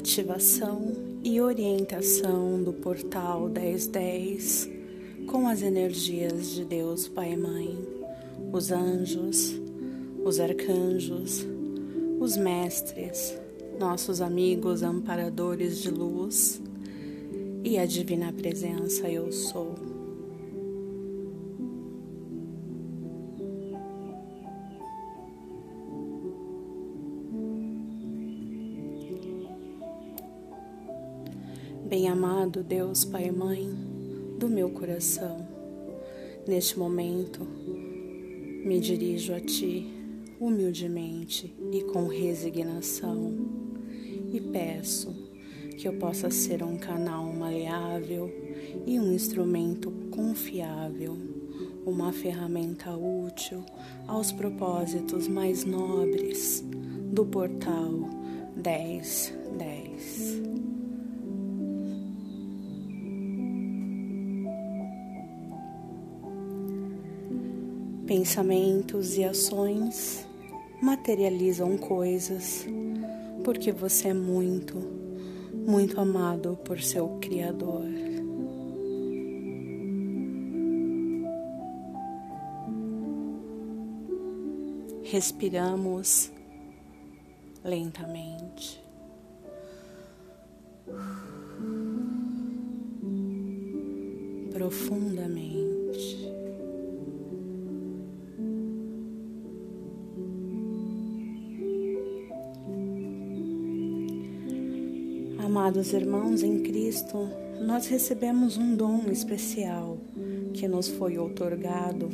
ativação e orientação do portal 1010 com as energias de Deus Pai e Mãe, os anjos, os arcanjos, os mestres, nossos amigos amparadores de luz e a divina presença eu sou. Bem-amado Deus, Pai e Mãe do meu coração, neste momento me dirijo a Ti humildemente e com resignação e peço que eu possa ser um canal maleável e um instrumento confiável, uma ferramenta útil aos propósitos mais nobres do portal 1010. Pensamentos e ações materializam coisas porque você é muito, muito amado por seu Criador. Respiramos lentamente. Profundamente. Amados irmãos em Cristo, nós recebemos um dom especial que nos foi outorgado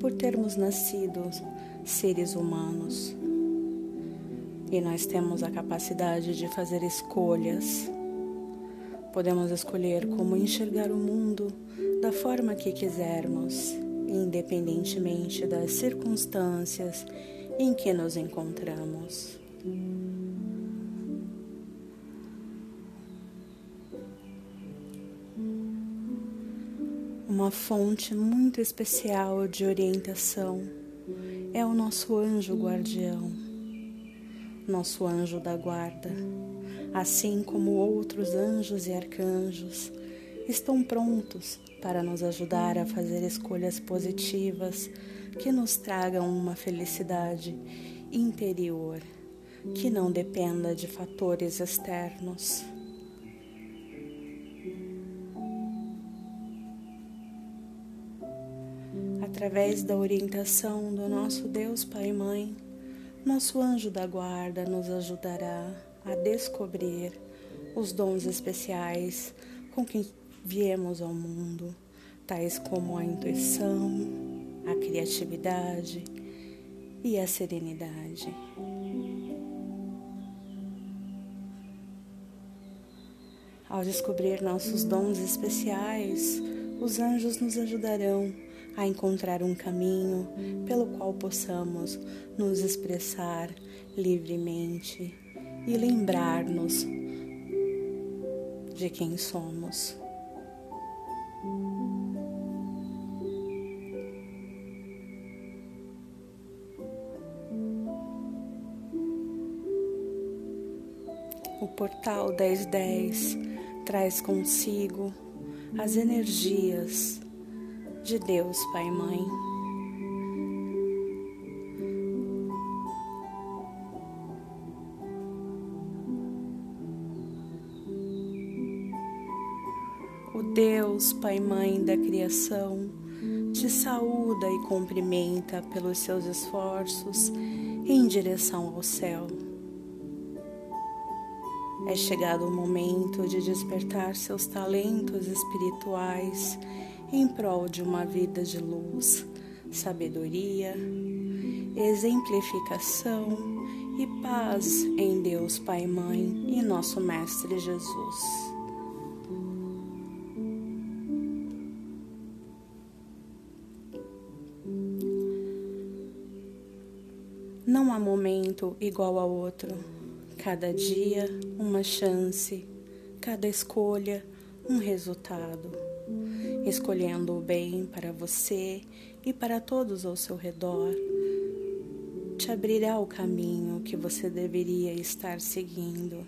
por termos nascido seres humanos. E nós temos a capacidade de fazer escolhas. Podemos escolher como enxergar o mundo da forma que quisermos, independentemente das circunstâncias em que nos encontramos. Uma fonte muito especial de orientação é o nosso anjo guardião, nosso anjo da guarda, assim como outros anjos e arcanjos, estão prontos para nos ajudar a fazer escolhas positivas que nos tragam uma felicidade interior que não dependa de fatores externos. Através da orientação do nosso Deus Pai e Mãe, nosso anjo da guarda nos ajudará a descobrir os dons especiais com que viemos ao mundo, tais como a intuição, a criatividade e a serenidade. Ao descobrir nossos dons especiais, os anjos nos ajudarão a encontrar um caminho pelo qual possamos nos expressar livremente e lembrar-nos de quem somos. O portal 1010 traz consigo as energias de Deus, Pai e Mãe. O Deus, Pai e Mãe da criação, te saúda e cumprimenta pelos seus esforços em direção ao céu. É chegado o momento de despertar seus talentos espirituais em prol de uma vida de luz, sabedoria, exemplificação e paz em Deus Pai Mãe e nosso Mestre Jesus. Não há momento igual ao outro. Cada dia, uma chance. Cada escolha, um resultado escolhendo o bem para você e para todos ao seu redor, te abrirá o caminho que você deveria estar seguindo.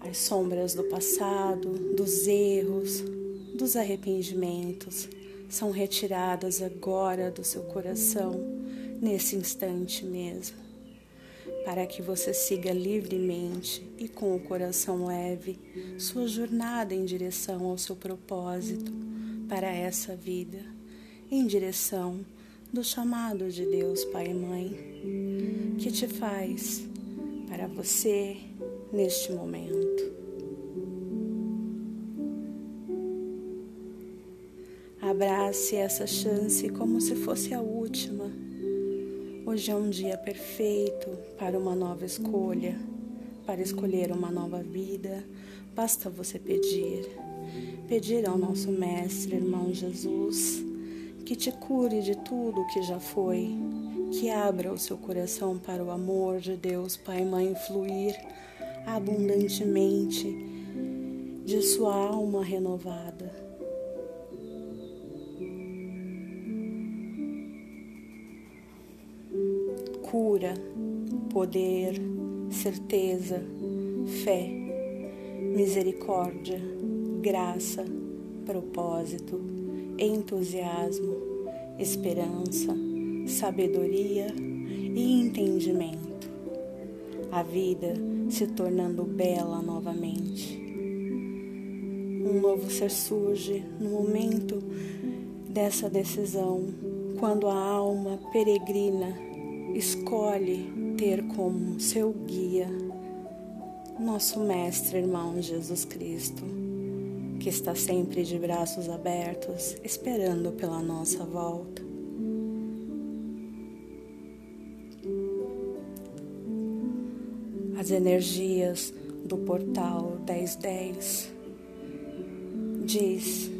As sombras do passado, dos erros, dos arrependimentos são retiradas agora do seu coração, nesse instante mesmo para que você siga livremente e com o coração leve sua jornada em direção ao seu propósito para essa vida, em direção do chamado de Deus Pai e Mãe, que te faz para você neste momento. Abrace essa chance como se fosse a última. Hoje é um dia perfeito para uma nova escolha, para escolher uma nova vida. Basta você pedir. Pedir ao nosso Mestre, irmão Jesus, que te cure de tudo o que já foi, que abra o seu coração para o amor de Deus, Pai e Mãe, fluir abundantemente de sua alma renovada. Cura, poder, certeza, fé, misericórdia, graça, propósito, entusiasmo, esperança, sabedoria e entendimento. A vida se tornando bela novamente. Um novo ser surge no momento dessa decisão, quando a alma peregrina escolhe ter como seu guia nosso Mestre irmão Jesus Cristo, que está sempre de braços abertos, esperando pela nossa volta. as energias do portal 1010 diz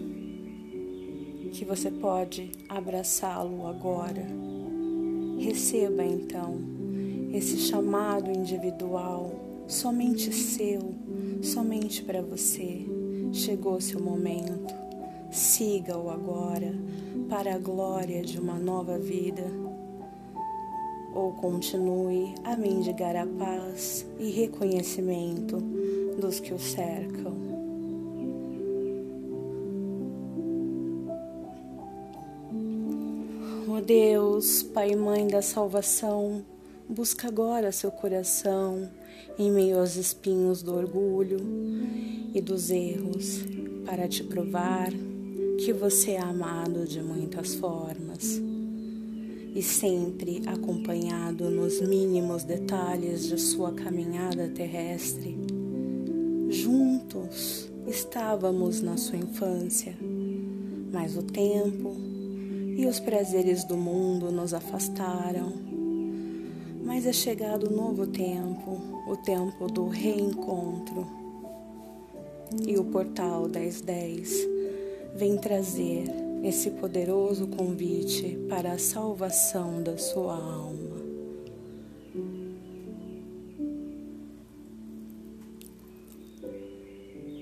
que você pode abraçá-lo agora. Receba então esse chamado individual, somente seu, somente para você. Chegou seu momento. Siga-o agora para a glória de uma nova vida ou continue a mendigar a paz e reconhecimento dos que o cercam. Deus, Pai e Mãe da salvação, busca agora seu coração em meio aos espinhos do orgulho e dos erros, para te provar que você é amado de muitas formas e sempre acompanhado nos mínimos detalhes de sua caminhada terrestre. Juntos estávamos na sua infância, mas o tempo e os prazeres do mundo nos afastaram. Mas é chegado o novo tempo, o tempo do reencontro. E o portal 1010 vem trazer esse poderoso convite para a salvação da sua alma.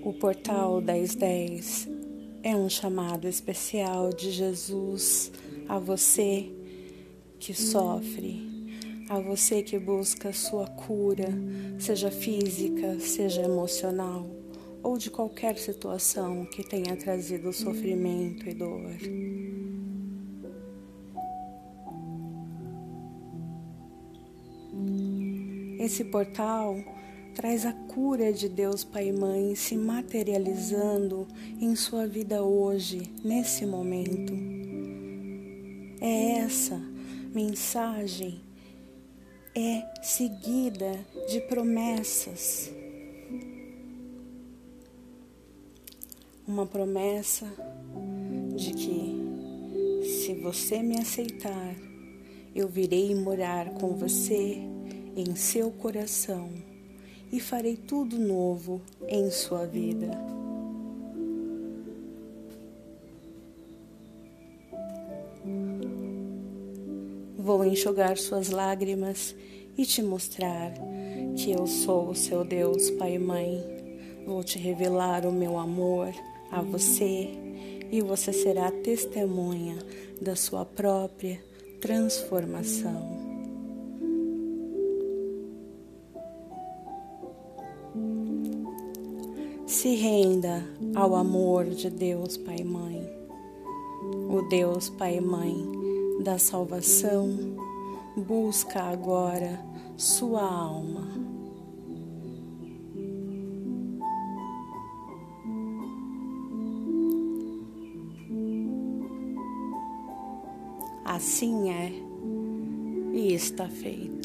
O portal 1010 é um chamado especial de Jesus a você que sofre, a você que busca sua cura, seja física, seja emocional ou de qualquer situação que tenha trazido sofrimento e dor. Esse portal traz a cura de Deus Pai e Mãe se materializando em sua vida hoje, nesse momento. É essa mensagem é seguida de promessas uma promessa de que, se você me aceitar, eu virei morar com você em seu coração e farei tudo novo em sua vida. Vou enxugar suas lágrimas e te mostrar que eu sou o seu Deus, Pai e Mãe. Vou te revelar o meu amor a você e você será testemunha da sua própria transformação. Se renda ao amor de Deus Pai e Mãe, o Deus Pai e Mãe da salvação busca agora sua alma. Assim é e está feito.